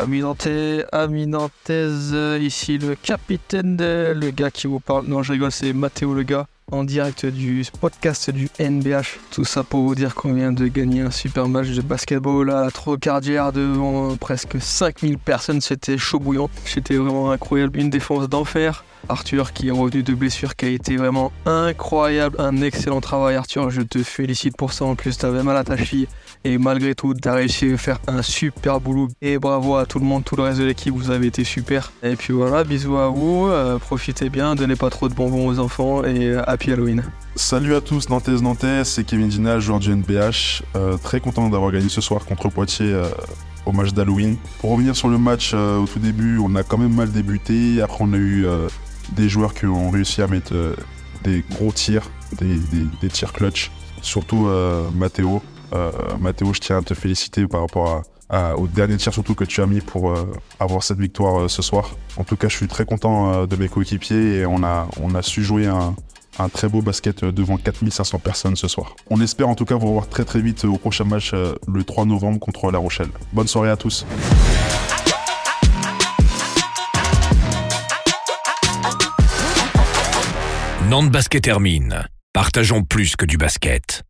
Ami Nantais, ami Nantaise, ici le capitaine, le gars qui vous parle. Non, je rigole, c'est Mathéo le gars, en direct du podcast du NBH. Tout ça pour vous dire qu'on vient de gagner un super match de basketball à la Trocardière devant presque 5000 personnes. C'était chaud bouillant, c'était vraiment incroyable, une défense d'enfer. Arthur qui est revenu de blessure, qui a été vraiment incroyable. Un excellent travail, Arthur. Je te félicite pour ça. En plus, t'avais mal à ta cheville. Et malgré tout, t'as réussi à faire un super boulot. Et bravo à tout le monde, tout le reste de l'équipe. Vous avez été super. Et puis voilà, bisous à vous. Euh, profitez bien. Donnez pas trop de bonbons aux enfants. Et euh, happy Halloween. Salut à tous, Nantes Nantes, c'est Kevin Dina, joueur du NBH. Euh, très content d'avoir gagné ce soir contre Poitiers au match d'Halloween. Pour revenir sur le match au tout début, on a quand même mal débuté. Après, on a eu des joueurs qui ont réussi à mettre euh, des gros tirs, des, tirs clutch. Surtout euh, Matteo. Euh, Matteo, je tiens à te féliciter par rapport au dernier tir surtout que tu as mis pour avoir cette victoire ce soir. En tout cas, je suis très content de mes coéquipiers et on a, on a su jouer un, un très beau basket devant 4500 personnes ce soir. On espère en tout cas vous revoir très très vite au prochain match le 3 novembre contre La Rochelle. Bonne soirée à tous. Nantes Basket termine. Partageons plus que du basket.